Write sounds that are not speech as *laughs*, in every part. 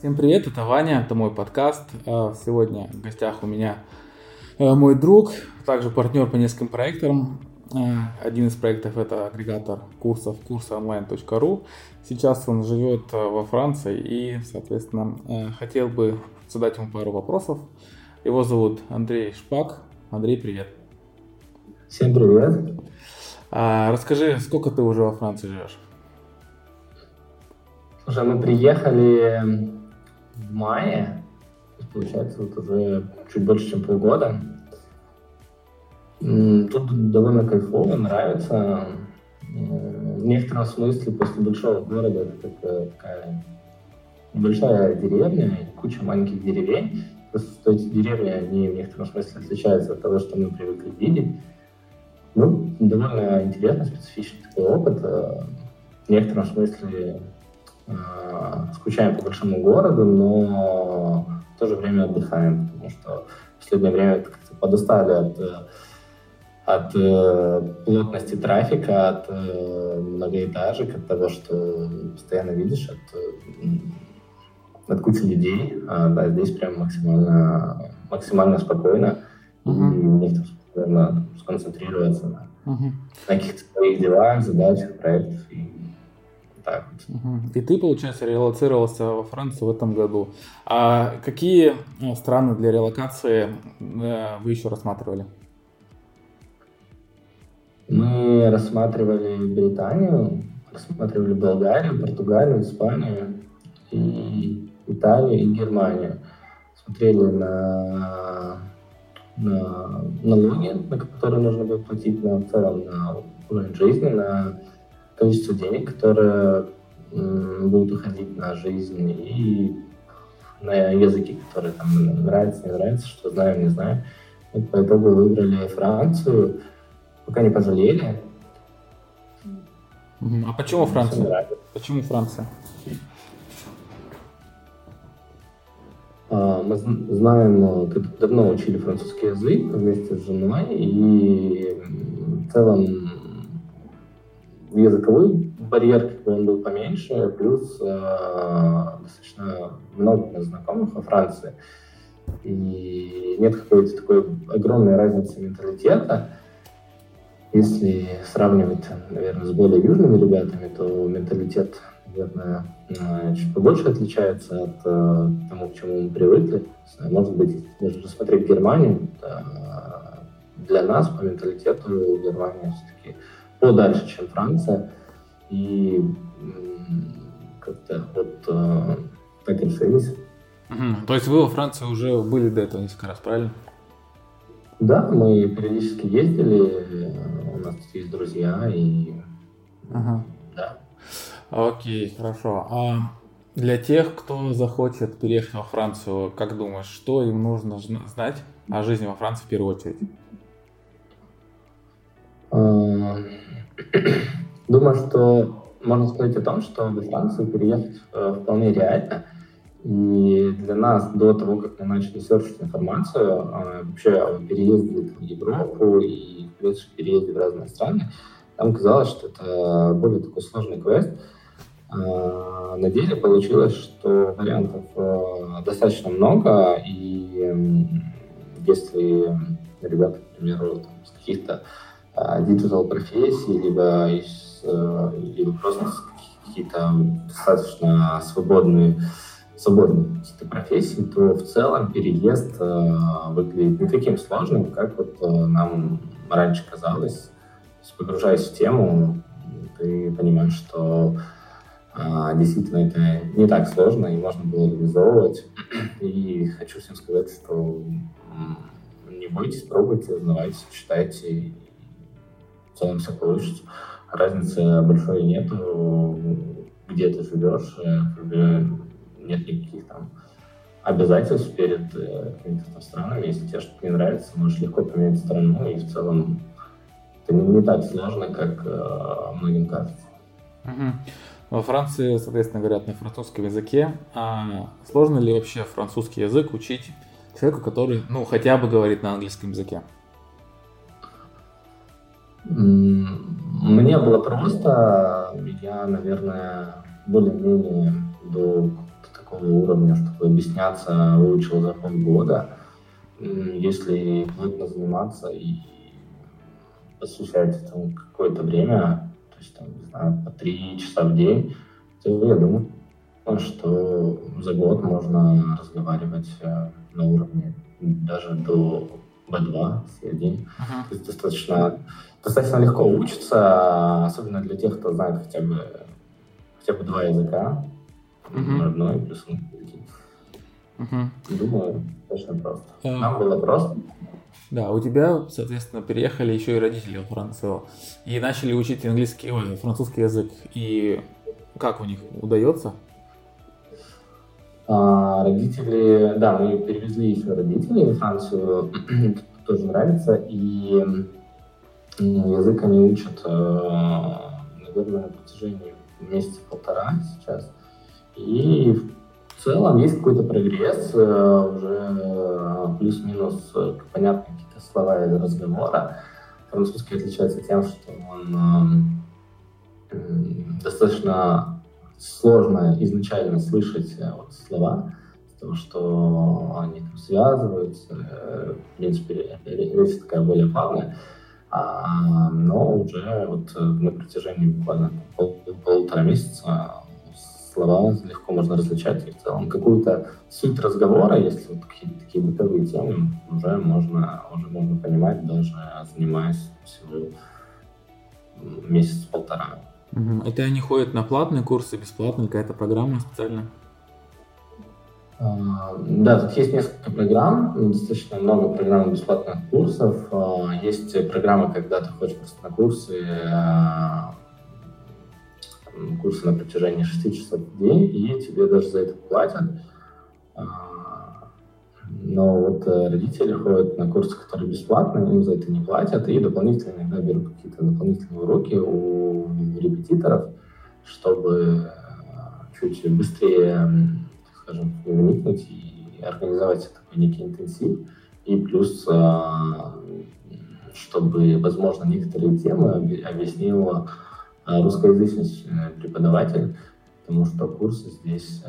Всем привет, это Ваня, это мой подкаст. А, сегодня в гостях у меня э, мой друг, также партнер по нескольким проектам. Э, один из проектов это агрегатор курсов курсоонline.ру. Сейчас он живет э, во Франции и, соответственно, хотел бы задать ему пару вопросов. Его зовут Андрей Шпак. Андрей, привет. Всем привет. А, расскажи, сколько ты уже во Франции живешь? Слушай, мы приехали в мае, получается, вот уже чуть больше, чем полгода. Тут довольно кайфово, нравится. В некотором смысле после большого города это такая большая деревня, куча маленьких деревень. Просто эти деревни, они в некотором смысле отличаются от того, что мы привыкли видеть. Ну, довольно интересный, специфичный такой опыт. Э, в некотором смысле Э, скучаем по большому городу, но в то же время отдыхаем, потому что в последнее время как-то подустали от, э, от э, плотности трафика, от многоэтажек, от того, что постоянно видишь, от, от кучи людей. А, да, здесь прям максимально, максимально спокойно. Uh-huh. И мне нужно сконцентрироваться на, uh-huh. на каких-то своих делах, задачах, проектах так вот. И ты, получается, релацировался во Францию в этом году. А какие э, страны для релокации э, вы еще рассматривали? Мы рассматривали Британию, рассматривали Болгарию, Португалию, Испанию, и Италию и Германию. Смотрели на, на налоги, на которые нужно было платить на, в целом на уровень жизни, на количество денег, которое будут уходить на жизнь и на языки, которые там нравятся, не нравятся, что знаем, не знаем. Вот по итогу выбрали Францию, пока не пожалели. А почему Франция? Почему Франция? А, мы знаем, давно учили французский язык вместе с женой, и в целом языковой барьер, он был поменьше, плюс э, достаточно много знакомых во Франции. И нет какой-то такой огромной разницы менталитета. Если сравнивать, наверное, с более южными ребятами, то менталитет, наверное, э, чуть побольше отличается от э, того, к чему мы привыкли. Может быть, если рассмотреть Германию, для нас по менталитету Германия все-таки подальше, чем Франция. И как-то вот э, так решились. Угу. То есть вы во Франции уже были до этого несколько раз, правильно? Да, мы периодически ездили, у нас тут есть друзья, и ага. да. Окей, хорошо. А для тех, кто захочет переехать во Францию, как думаешь, что им нужно знать о жизни во Франции в первую очередь? Думаю, что можно сказать о том, что во Францию переехать э, вполне реально. И для нас до того, как мы начали серчить информацию, э, вообще о переезде в Европу и, в принципе, переезде в разные страны, нам казалось, что это более такой сложный квест. Э, на деле получилось, что вариантов э, достаточно много, и если ребята, к примеру, там, с каких-то digital профессий, либо, из, э, либо просто какие-то достаточно свободные, свободные какие-то профессии, то в целом переезд э, выглядит не таким сложным, как вот э, нам раньше казалось. погружаясь в тему, ты понимаешь, что действительно это не так сложно, и можно было реализовывать. И хочу всем сказать, что не бойтесь, пробуйте, узнавайте, читайте, целом все получится. Разницы большой нету, где ты живешь, э, нет никаких там обязательств перед э, какими-то странами. Если тебе что-то не нравится, можешь легко поменять страну, и в целом это не, не так сложно, как э, многим кажется. Во Франции, соответственно, говорят на французском языке. А сложно ли вообще французский язык учить человеку, который, ну, хотя бы говорит на английском языке? Мне было просто, я, наверное, более-менее до такого уровня, чтобы объясняться, выучил за полгода. Если плотно заниматься и посвящать этому какое-то время, то есть, там, не знаю, по три часа в день, то я думаю, что за год можно разговаривать э, на уровне даже до B2, C1. Uh-huh. То есть достаточно, достаточно легко учиться, особенно для тех, кто знает хотя бы, хотя бы два языка, uh-huh. родной плюс английский. Uh-huh. Думаю, достаточно просто. Uh-huh. Нам было просто. Да, у тебя, соответственно, переехали еще и родители во Францию и начали учить английский, ой, французский язык. И как у них удается? А, родители, да, мы перевезли еще родителей во Францию, *clears throat* тоже нравится, и язык они учат, э, наверное, на протяжении месяца полтора сейчас. И в целом есть какой-то прогресс, э, уже э, плюс-минус понятны какие-то слова из разговора. Французский отличается тем, что он достаточно сложно изначально слышать вот, слова, потому что они там связываются, в принципе, речь такая более плавная, а, но уже вот э, на протяжении буквально пол, полутора месяца слова легко можно различать, и в целом какую-то суть разговора, если вот какие-то такие бытовые темы, уже можно, уже можно понимать, даже занимаясь всего месяц-полтора. Это они ходят на платные курсы, бесплатные, какая-то программа специальная? А, да, тут есть несколько программ, достаточно много программ бесплатных курсов. А, есть программы, когда ты ходишь просто на курсы, а, курсы на протяжении 6 часов в день, и тебе даже за это платят. Но вот э, родители ходят на курсы, которые бесплатные, им за это не платят, и дополнительно иногда берут какие-то дополнительные уроки у репетиторов, чтобы э, чуть быстрее, скажем, вникнуть и организовать такой некий интенсив. И плюс, э, чтобы, возможно, некоторые темы объяснил русскоязычный преподаватель, потому что курсы здесь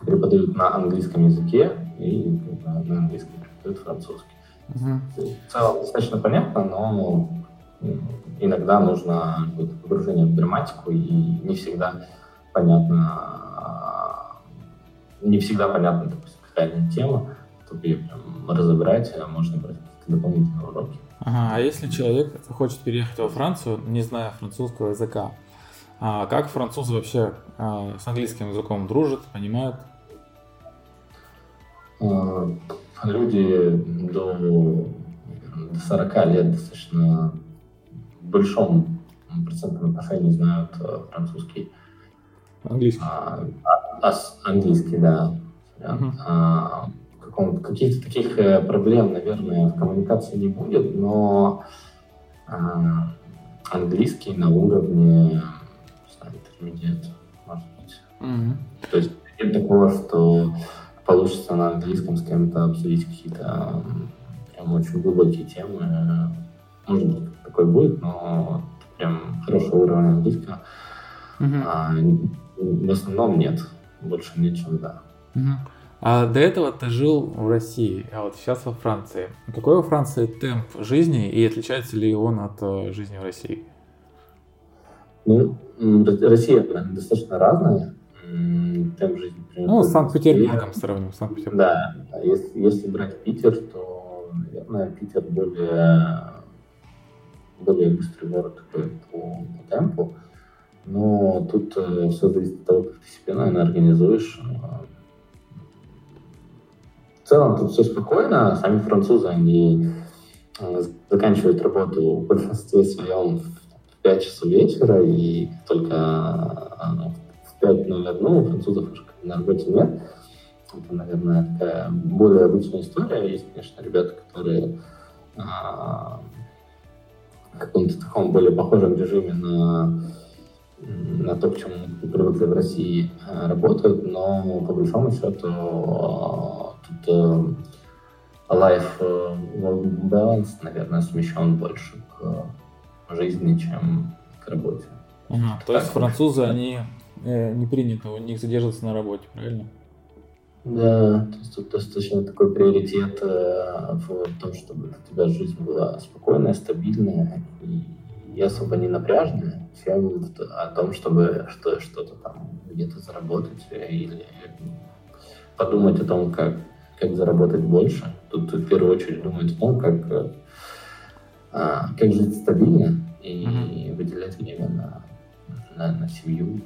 преподают на английском языке и на английском преподают французский. Uh-huh. В целом достаточно понятно, но иногда нужно погружение в грамматику, и не всегда понятно, не всегда понятна, допустим, какая-нибудь тема, чтобы ее прям разобрать, а можно брать какие-то дополнительные уроки. Ага, а если человек хочет переехать во Францию, не зная французского языка, а как французы вообще а, с английским языком дружат, понимают? А, люди до, до 40 лет достаточно в большом процентном отношении знают э, французский. Английский. А, а, английский, да. Uh-huh. А, каких-то таких э, проблем, наверное, в коммуникации не будет, но а, английский на уровне интермедиат, может быть. Uh-huh. То есть нет такого, что получится на английском с кем-то обсудить какие-то прям очень глубокие темы. Может быть, такой будет, но прям хороший уровень английского. Uh-huh. А, в основном нет. Больше чем да. А до этого ты жил в России, а вот сейчас во Франции. Какой во Франции темп жизни и отличается ли он от э, жизни в России? Ну, Россия достаточно разная темп жизни. Примерно, ну, с Санкт-Петербургом сравним, Санкт-Петербург. Да, если, если брать Питер, то, наверное, Питер более, более быстрый город по, по темпу. Но тут э, все зависит от того, как ты себе, наверное, организуешь. В целом тут все спокойно. Сами французы, они э, заканчивают работу в большинстве своем в 5 часов вечера, и только э, 5.01 у французов уже на работе нет. Это, наверное, такая более обычная история. Есть, конечно, ребята, которые а, в каком-то таком более похожем режиме на, на то, к чему мы привыкли в России, а, работают, но по большому счету тут а, life work balance, наверное, смещен больше к жизни, чем к работе. Ага, то есть французы, они э, не принято у них задерживаться на работе, правильно? Да, то есть тут достаточно такой приоритет э, в том, чтобы у тебя жизнь была спокойная, стабильная и особо не напряженная, чем о том, чтобы что, что-то там где-то заработать или подумать о том, как, как заработать больше. Тут в первую очередь думать о том, как, а, как жить стабильно и mm-hmm. выделять время на, на, на семью,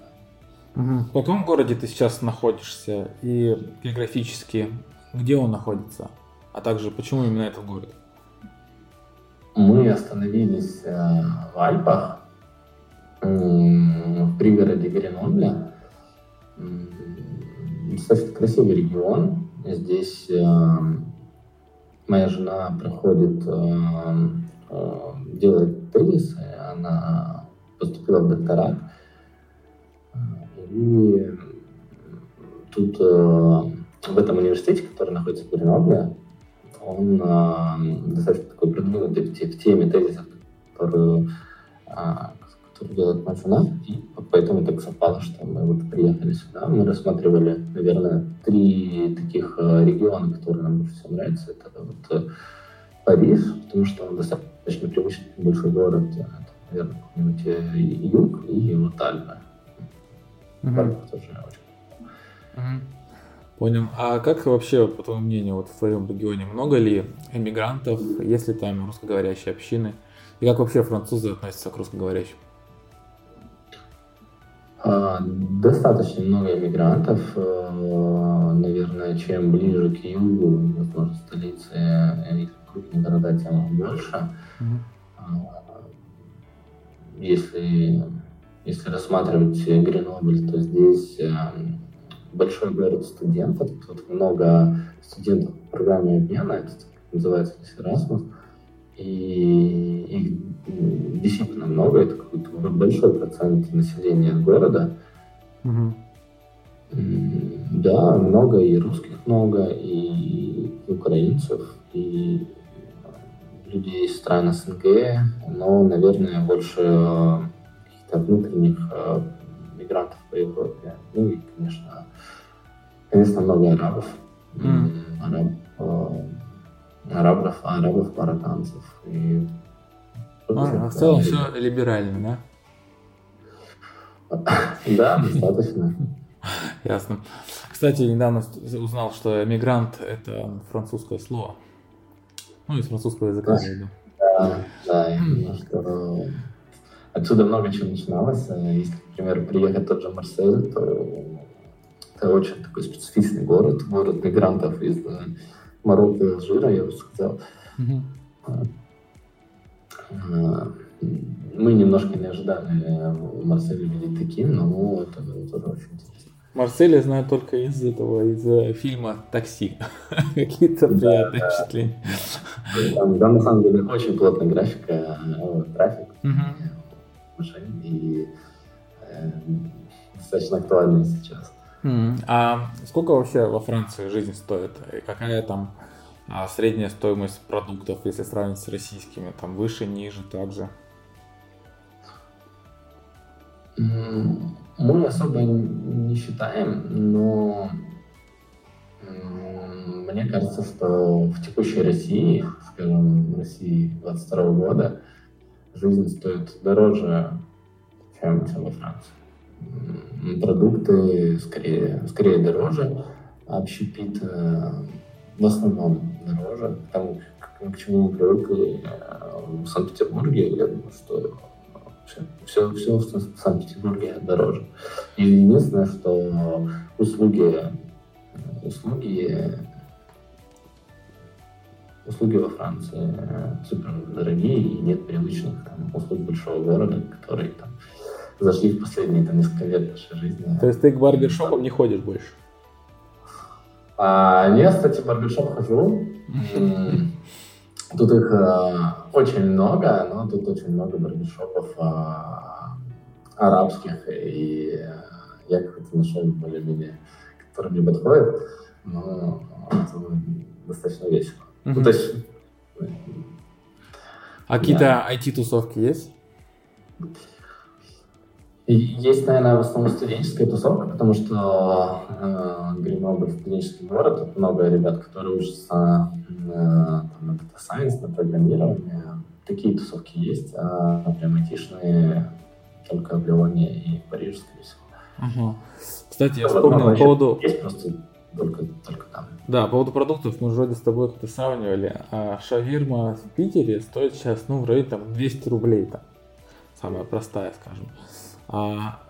в каком городе ты сейчас находишься и географически где он находится? А также почему именно этот город? Мы остановились э, в Альпах, в пригороде Гренобля. Достаточно красивый регион. Здесь э, моя жена проходит, э, делает тезис, она поступила в докторат. И тут в этом университете, который находится в Гренобле, он э, достаточно такой продвинутый в теме тезисов, которую, э, которую делает моя жена, и поэтому так совпало, что мы вот приехали сюда. Мы рассматривали, наверное, три таких э, региона, которые нам больше всего нравятся. Это вот э, Париж, потому что он достаточно привычный большой город, это, наверное, какой-нибудь э, юг и вот Альпы. Угу. Понял. А как вообще, по твоему мнению, вот в твоем регионе много ли эмигрантов, есть ли там русскоговорящие общины? И как вообще французы относятся к русскоговорящим? А, достаточно много эмигрантов. Э, наверное, чем ближе к югу, возможно, столицы или крупные города, тем больше. Угу. Если если рассматривать Гренобль, то здесь э, большой город студентов, тут много студентов в программе обмена, это называется Erasmus, и их действительно много, это какой-то большой процент населения города. Угу. Да, много и русских много, и украинцев, и людей из стран СНГ, но, наверное, больше внутренних э, мигрантов по Европе. Ну и, конечно, конечно, много арабов. Mm. Араб, э, арабов, арабов, марокканцев. И а, в целом все либерально, да? *laughs* Да, достаточно. Ясно. Кстати, недавно узнал, что мигрант это французское слово. Ну, из французского языка, Да, да, Отсюда много чего начиналось. Э, если, например, приехать тот же Марсель, то это очень такой специфичный город, город мигрантов из э, Марокко и Алжира, я бы сказал. Mm-hmm. Мы немножко не ожидали Марсель видеть таким, но это тоже очень интересно. Марсель я знаю только из этого, из фильма «Такси». *laughs* Какие-то приятные да, впечатления. Там, на самом деле, очень плотная графика, трафик. Отношений и э, достаточно актуальны сейчас. А сколько вообще во Франции жизнь стоит? И какая там а, средняя стоимость продуктов, если сравнить с российскими? Там выше, ниже, также? Мы особо не считаем, но мне кажется, что в текущей России, скажем, в России 22 года, жизнь стоит дороже, чем, чем во Франции. Продукты скорее, скорее дороже, а общепит э, в основном дороже, потому к, к чему мы привыкли э, в Санкт-Петербурге, я думаю, что все, все в Санкт-Петербурге дороже. И единственное, что услуги, услуги услуги во Франции супер дорогие, и нет привычных там, услуг большого города, которые там зашли в последние там, несколько лет нашей жизни. То есть ты к барбершопам не ходишь больше? А, я, кстати, в барбершоп хожу. Тут их а, очень много, но тут очень много барбершопов а, арабских, и я как-то нашел более-менее, которые мне подходят, но это достаточно весело. Угу. Ну, то есть... А какие-то IT-тусовки есть? Есть, наверное, в основном студенческая тусовка, потому что э, Грenoble студенческий город, тут много ребят, которые учатся э, на Data Science, на программирование. Такие тусовки есть, а прям айтишные только в Лионе и в Париже, скорее всего. Ага. Кстати, я вспомнил по поводу... Есть просто только, только там. Да, по поводу продуктов мы вроде с тобой как-то сравнивали. А шаверма в Питере стоит сейчас, ну, в районе там 200 рублей там. Самая простая, скажем. А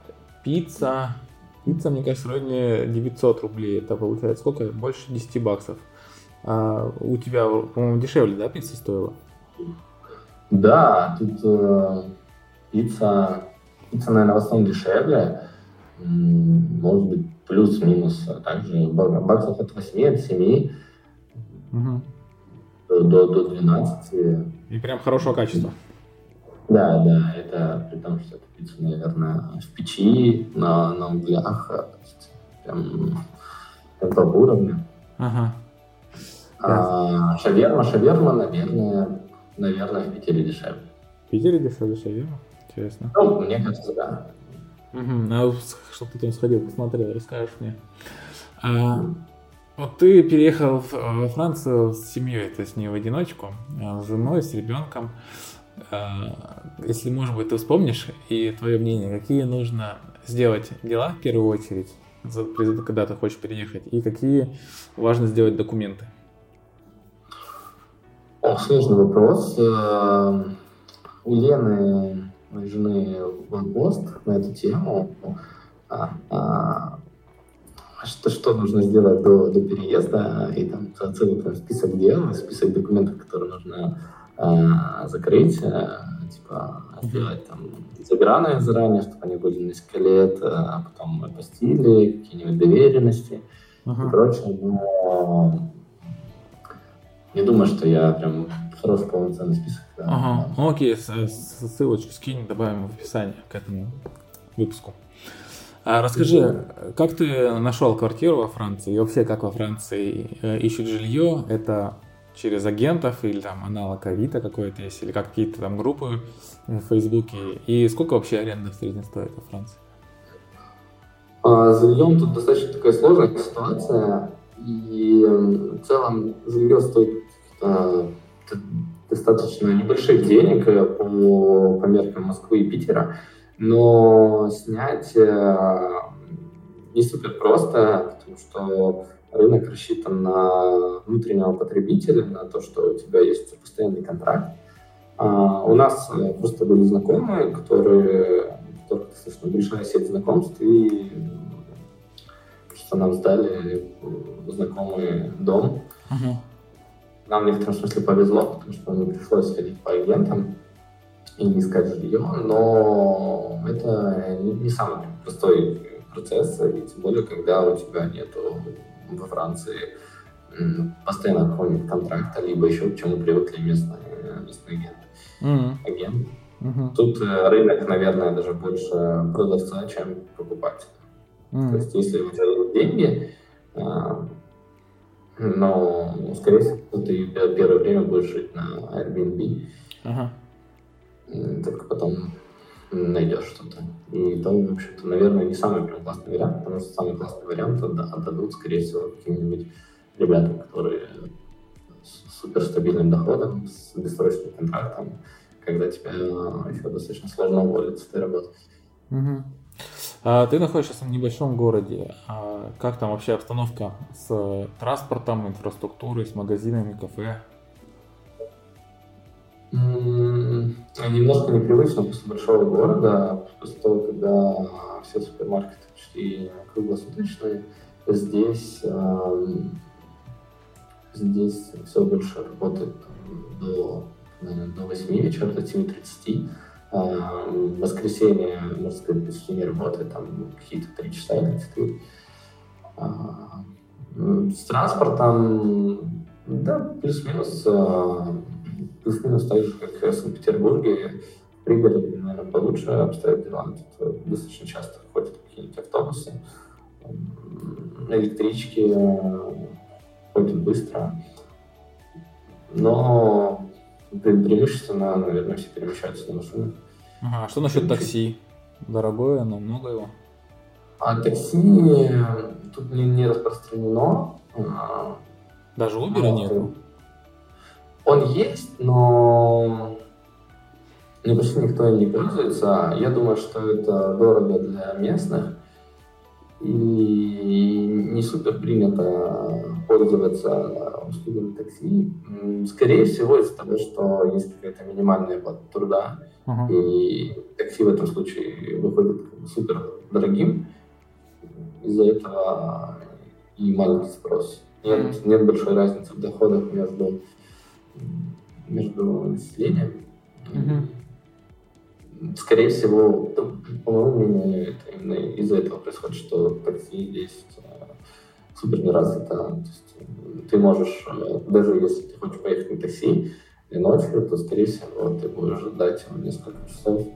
пицца, пицца, мне кажется, в районе 900 рублей. Это получается сколько? Больше 10 баксов. А у тебя, по-моему, дешевле, да, пицца стоила? Да, тут э, пицца, пицца, наверное, в основном дешевле. Может быть, плюс-минус. А также баксов от 8, от 7 угу. до, до 12. И прям хорошего качества. Да, да, это при том, что это пицца, наверное, в печи, на, на углях, а, прям такого уровня. Ага. А, шаверма, шаверма, наверное, наверное, в Питере дешевле. В Питере дешевле шаверма? Интересно. Ну, мне кажется, да. Угу. А что ты там сходил, посмотрел, расскажешь мне. А, вот ты переехал во Францию с семьей, то есть не в одиночку, а с женой, с ребенком. А, если, может быть, ты вспомнишь и твое мнение, какие нужно сделать дела в первую очередь, когда ты хочешь переехать, и какие важно сделать документы? Сложный вопрос. Э, у Лены жены пост на эту тему. А, а, что, что нужно сделать до, до переезда, и там целый прям список дел, список документов, которые нужно а, закрыть, а, типа сделать там заграны заранее, чтобы они были несколько лет, а потом апостили, какие-нибудь доверенности uh-huh. и прочее. Но не думаю, что я прям хороший полноценный список. Да. Ага, ну, окей, ссылочку скинь, добавим в описание к этому выпуску. А расскажи, как ты нашел квартиру во Франции и вообще как во Франции э, ищут жилье? Это через агентов или там аналог Авито какой-то есть, или как какие-то там группы в Фейсбуке? И сколько вообще аренда в среднем стоит во Франции? А, с жильем тут достаточно такая сложная ситуация. И в целом жилье стоит э, достаточно небольших денег э, по, по меркам Москвы и Питера, но снять э, не супер просто, потому что рынок рассчитан на внутреннего потребителя, на то, что у тебя есть постоянный контракт. А у нас э, просто были знакомые, которые, которые достаточно большая сеть знакомств, и что нам сдали знакомый дом. Uh-huh. Нам в некотором смысле повезло, потому что не пришлось ходить по агентам и искать жилье, но это не, не самый простой процесс, и тем более, когда у тебя нету во Франции постоянно какого-нибудь контракта, либо еще к чему привыкли местные, местные агенты. Mm-hmm. Агент. Mm-hmm. Тут э, рынок, наверное, даже больше продавца, чем покупателя. То есть, если у тебя есть деньги, а, но, скорее всего, ты первое время будешь жить на Airbnb. Ага. Только потом найдешь что-то. И то, в общем-то, наверное, не самый прям классный вариант, потому что самый классный вариант отдадут, скорее всего, каким-нибудь ребятам, которые с суперстабильным доходом, с бессрочным контрактом, когда тебя еще достаточно сложно уволить с этой работы. Угу. А ты находишься в небольшом городе. А как там вообще обстановка с транспортом, инфраструктурой, с магазинами, кафе? Немножко непривычно после большого города, после того, когда все супермаркеты почти круглосуточные. Здесь, здесь все больше работает до, до 8 вечера, до 7.30 в воскресенье, можно сказать, почти не работает, там какие-то три часа или четыре. А, с транспортом, да, плюс-минус, а, плюс-минус так же, как в Санкт-Петербурге, в пригороде, наверное, получше обстоят дела. Тут достаточно часто ходят какие-нибудь автобусы, электрички ходят быстро. Но преимущественно, наверное, все перемещаются на машинах. Ага, а что насчет такси? Дорогое, но много его. А такси тут не, не распространено. А, Даже Uber нет. Он есть, но ну, почти никто им не пользуется. Я думаю, что это дорого для местных. И не супер принято пользоваться услугами такси. Скорее всего, из-за того, что есть какая-то минимальная плата труда, uh-huh. и такси в этом случае выходит супер дорогим, из-за этого и маленький спрос. Нет, нет большой разницы в доходах между, между населением. Uh-huh. Скорее всего, по моему мнению, это именно из-за этого происходит, что такси здесь э, супер не развито. То есть ты можешь, э, даже если ты хочешь поехать на такси и ночью, то, скорее всего, ты будешь ждать его несколько часов.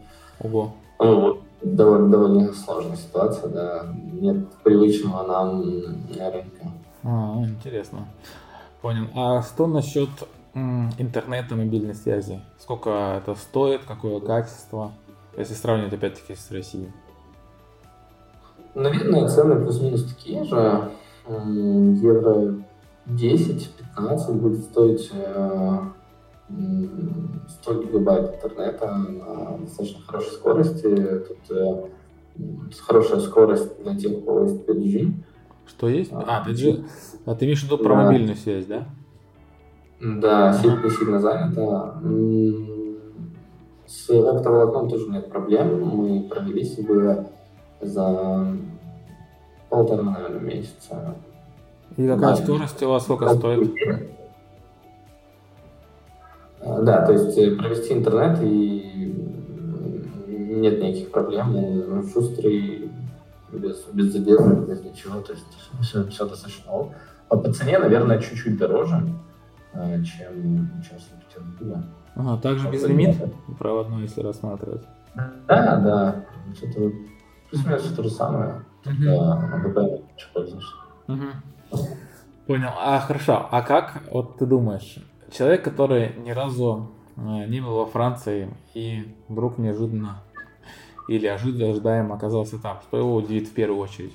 Ого. Ну, довольно, довольно сложная ситуация, да. Нет привычного нам рынка. А, интересно. Понял. А что насчет интернета, мобильной связи? Сколько это стоит, какое качество, если сравнивать опять-таки с Россией? Наверное, цены плюс-минус такие же. Евро 10-15 будет стоить 100 э, гигабайт интернета на достаточно хорошей скорости. Тут э, хорошая скорость для тех, у кого есть 5G. Что есть? А, 5G. А ты имеешь в виду про да. мобильную связь, да? Да, сильно сильно занято. С оптоволокном тоже нет проблем. Мы провели себе за полтора, наверное, месяца. И какая да. скорость у вас сколько стоит? А, да, то есть э, провести интернет и нет никаких проблем, он шустрый, без, без задержек, без ничего, то есть все, все достаточно ок. А по цене, наверное, чуть-чуть дороже, э, чем, чем Санкт-Петербурга. Ага, также без лимит проводной, если рассматривать? Да, да, что-то плюс-минус то же самое, только на VPN пользуешься. Понял. А хорошо. А как, вот ты думаешь, человек, который ни разу э, не был во Франции и вдруг неожиданно или ожидаемо оказался там, что его удивит в первую очередь?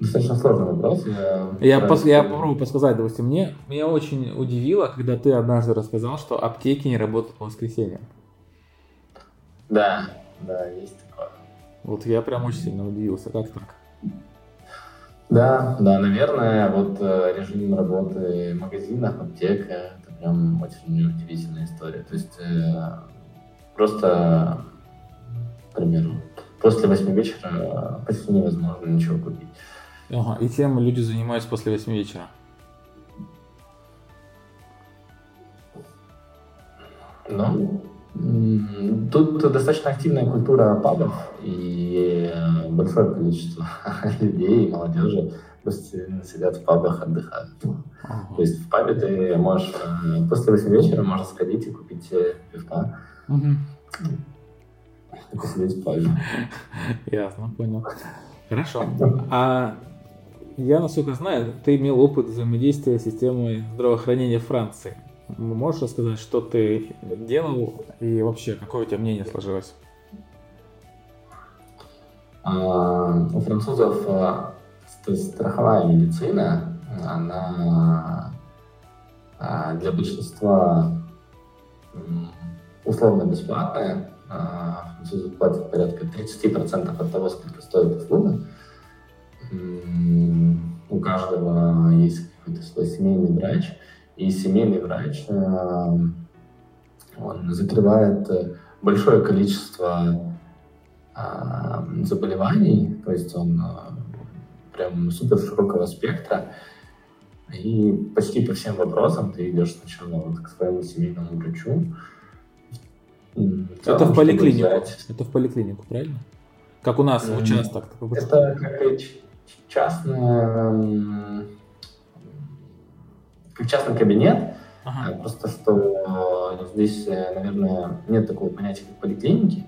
Достаточно сложный вопрос. Я, я, пос, я попробую подсказать, допустим, мне, меня очень удивило, когда ты однажды рассказал, что аптеки не работают по воскресеньям. Да, да, есть такое. Вот я прям очень сильно удивился, как так? Да, да, наверное, вот э, режим работы магазинов, аптек, это прям очень удивительная история. То есть э, просто, к примеру, после восьми вечера почти невозможно ничего купить. Ага, и тем люди занимаются после восьми вечера? Ну, Тут достаточно активная культура пабов и э, большое количество *laughs* людей, молодежи просто сидят в пабах, отдыхают. Ага. То есть в пабе ты можешь э, после 8 вечера можно сходить и купить пивка. Угу. И посидеть в пабе. *laughs* Ясно, понял. Хорошо. *laughs* А я, насколько знаю, ты имел опыт взаимодействия с системой здравоохранения Франции. Можешь рассказать, что ты делал и вообще какое у тебя мнение сложилось? А, у французов а, страховая медицина, она а, для большинства условно бесплатная. Французы платят порядка 30% от того, сколько стоит услуга. У каждого есть какой-то свой семейный врач – и семейный врач, э, он закрывает э, большое количество э, заболеваний, то есть он прям супер широкого спектра, и почти по всем вопросам ты идешь сначала вот к своему семейному врачу. Это в поликлинику. Взять... Это в поликлинику, правильно? Как у нас mm-hmm. участок. Это как частная как частный кабинет, ага. Э, просто что э, здесь, э, наверное, нет такого понятия, как поликлиники.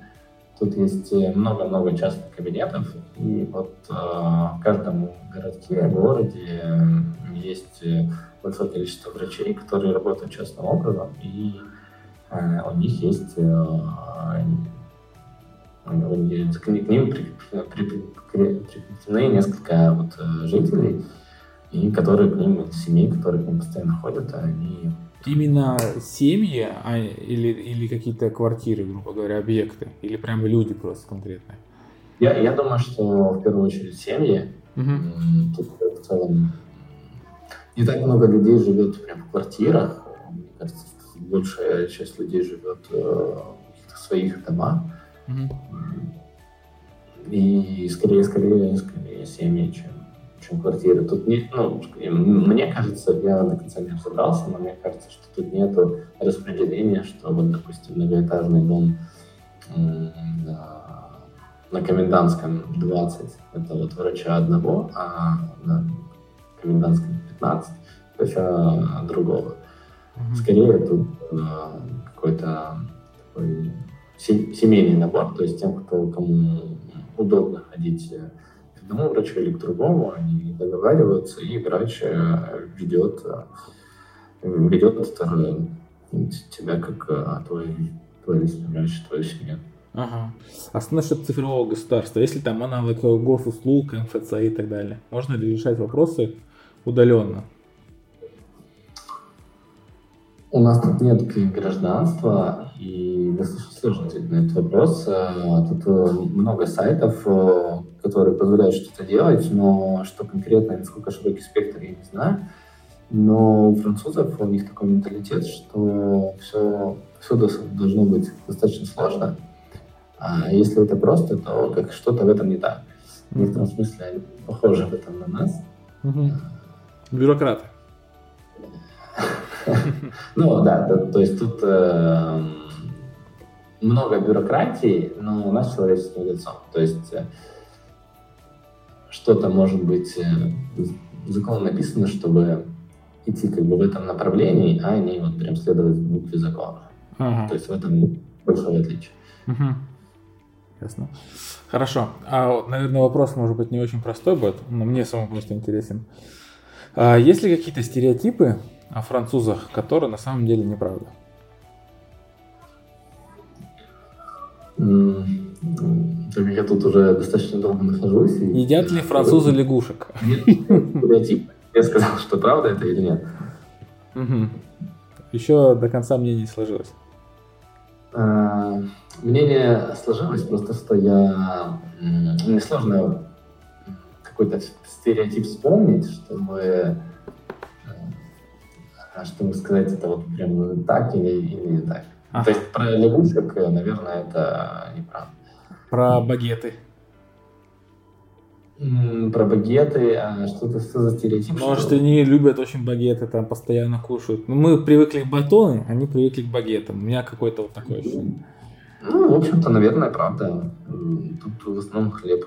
Тут есть много-много частных кабинетов, и вот в каждом городке, городе есть большое количество врачей, которые работают частным образом, и э, у них есть э, к ним прикреплены несколько вот жителей, и которые к ним, семей, которые к ним постоянно ходят, они Именно семьи а, или, или какие-то квартиры, грубо говоря, объекты? Или прям люди просто конкретные? Я, я думаю, что в первую очередь семьи. Угу. Тут в целом не так много людей живет прям в квартирах. Мне кажется, большая часть людей живет э, в каких-то своих домах. Угу. И скорее, скорее, скорее семьи, чем чем квартиры. Тут не, ну, мне кажется, я до конца не разобрался, но мне кажется, что тут нет распределения, что вот, допустим, многоэтажный дом на, на комендантском 20 это вот врача одного, а на комендантском 15 врача другого. Скорее тут э, какой-то такой семейный набор, то есть тем, кто кому удобно ходить э, одному врачу или к другому, они договариваются, и врач э, ведет, э, ведет тебя как э, твой, твой личный врач, твою семью. Ага. А что насчет цифрового государства? Если там аналог госуслуг, МФЦ и так далее, можно ли решать вопросы удаленно? У нас тут нет гражданства, и достаточно сложно ответить на этот вопрос. Тут много сайтов, которые позволяют что-то делать, но что конкретно, насколько широкий спектр, я не знаю. Но у французов у них такой менталитет, что все, все должно быть достаточно сложно. А если это просто, то как что-то в этом не так. В некотором смысле они похожи в этом на нас. Угу. Бюрократы. *laughs* Ну да, то есть тут э, много бюрократии, но у нас человеческим лицом. То есть э, что-то может быть э, закон написано, чтобы идти как бы в этом направлении, а не вот прям следовать букве закона. Ага. То есть в этом большое отличие. Угу. Ясно. Хорошо. А, наверное, вопрос может быть не очень простой будет, но мне самому просто интересен. А есть ли какие-то стереотипы о французах, которые на самом деле неправда? Так я тут уже достаточно долго нахожусь. И... Едят ли французы лягушек? Нет, Я сказал, что правда это или нет. Угу. Еще до конца мнение не сложилось. А, мнение сложилось просто, что я... Мне сложно какой-то стереотип вспомнить, чтобы э, чтобы сказать это вот прям так или, или не так. Ага. То есть про лягушек, наверное, это неправда. Про багеты. Про багеты, а что-то что за стереотип? Может, что они любят очень багеты, там постоянно кушают. Ну, мы привыкли к батоны, они привыкли к багетам. У меня какой-то вот такой ощущение. Ну, в общем-то, наверное, правда. Тут в основном хлеб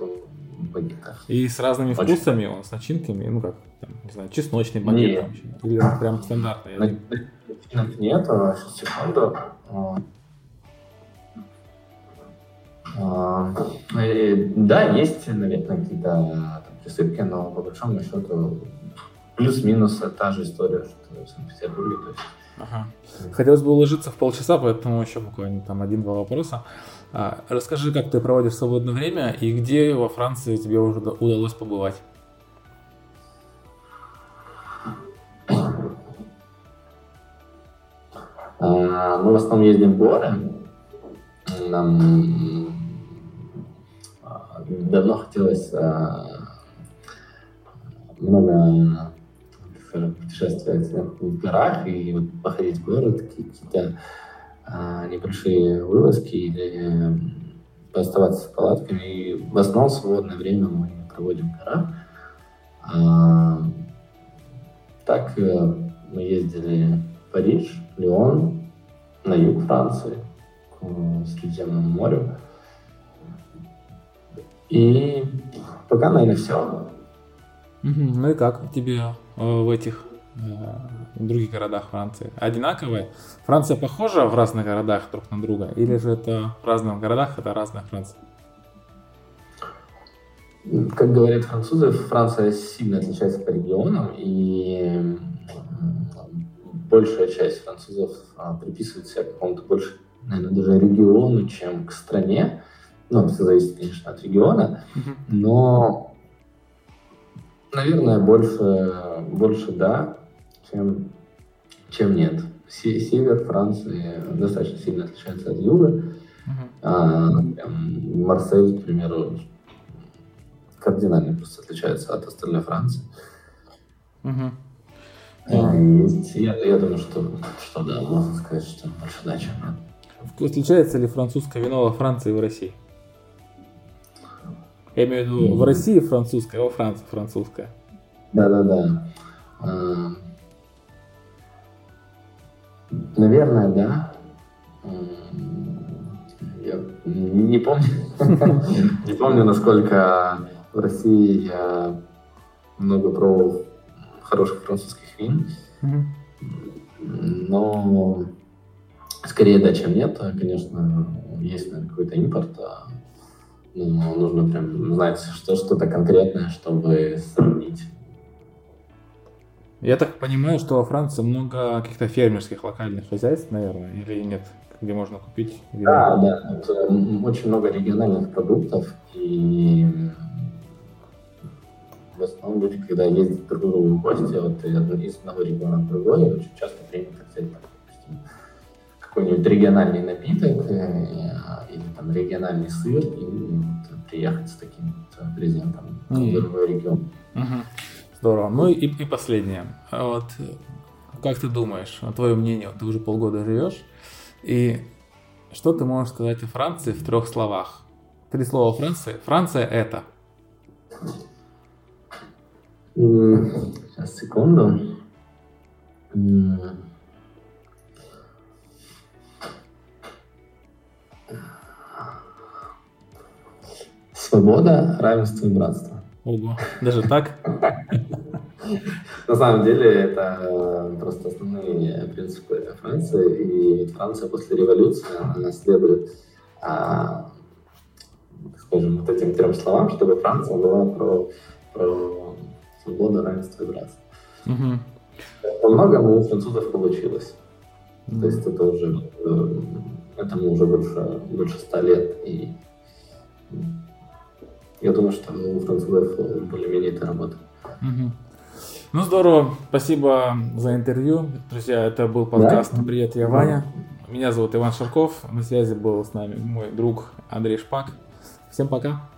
багетах. И с разными очень. вкусами, он с начинками, ну как, там, не знаю, чесночный багет. Нет. Или прям стандартный. Начинок нет, сейчас секунду. А, да, есть, наверное, какие-то присыпки, но по большому счету плюс-минус та же история, что в Санкт-Петербурге. То есть... Ага. Хотелось бы уложиться в полчаса, поэтому еще буквально там один-два вопроса. А, расскажи, как ты проводишь свободное время и где во Франции тебе уже удалось побывать? А, мы в основном ездим в горы. Нам давно хотелось а, много скажем, путешествовать в горах и вот походить в горы, какие-то а, небольшие вылазки или оставаться с палатками. И в основном свободное время мы проводим в горах. А, так э, мы ездили в Париж, Лион, на юг Франции, к Средиземному морю. И пока, наверное, все. Ну и как тебе э, в этих э, других городах Франции? Одинаковые? Франция похожа в разных городах друг на друга? Или же это в разных городах, это разная Франция? Как говорят французы, Франция сильно отличается по регионам, и большая часть французов а, приписывает себя к какому-то больше, наверное, даже региону, чем к стране. Ну, все зависит, конечно, от региона, но, наверное, больше, больше да, чем, чем нет. Север Франции достаточно сильно отличается от юга. Uh-huh. А, Марсель, к примеру, кардинально просто отличается от остальной Франции. Uh-huh. Есть. Я, я думаю, что, что да, можно сказать, что больше да, нет. Отличается ли французское вино во Франции и в России? Я имею в виду, в России французское, а во Франции французское. Да-да-да. А, наверное, да. Я не помню, *laughs* не помню, насколько в России я много пробовал хороших французских вин. Но скорее да, чем нет. Конечно, есть какой-то импорт, а ну, нужно прям знать что, что-то конкретное, чтобы сравнить. Я так понимаю, что во Франции много каких-то фермерских локальных хозяйств, наверное, или нет, где можно купить? Вино? Да, да. Это очень много региональных продуктов, и в основном люди, когда ездят друг к другу в гости, вот из одного региона в другой, очень часто принято взять, допустим, какой-нибудь региональный напиток э, или там региональный сыр и вот, приехать с таким вот презентом в другой регион. Mm-hmm. Здорово. Ну и, и последнее. А вот как ты думаешь, твое мнение, ты уже полгода живешь, и что ты можешь сказать о Франции в трех словах? Три слова Франции. Франция это. Сейчас, секунду. Свобода, равенство и братство. Ого, даже так? На самом деле это просто основные принципы Франции. И Франция после революции она следует, а, скажем, вот этим трем словам, чтобы Франция была про, про свобода, равенство и братство. Угу. Многому у французов получилось. То есть это уже э, этому уже больше, больше ста лет. И я думаю, что у французов более-менее это работает. Угу. Ну здорово, спасибо за интервью. Друзья, это был подкаст да? «Привет, я Ваня». Меня зовут Иван Шарков, на связи был с нами мой друг Андрей Шпак. Всем пока.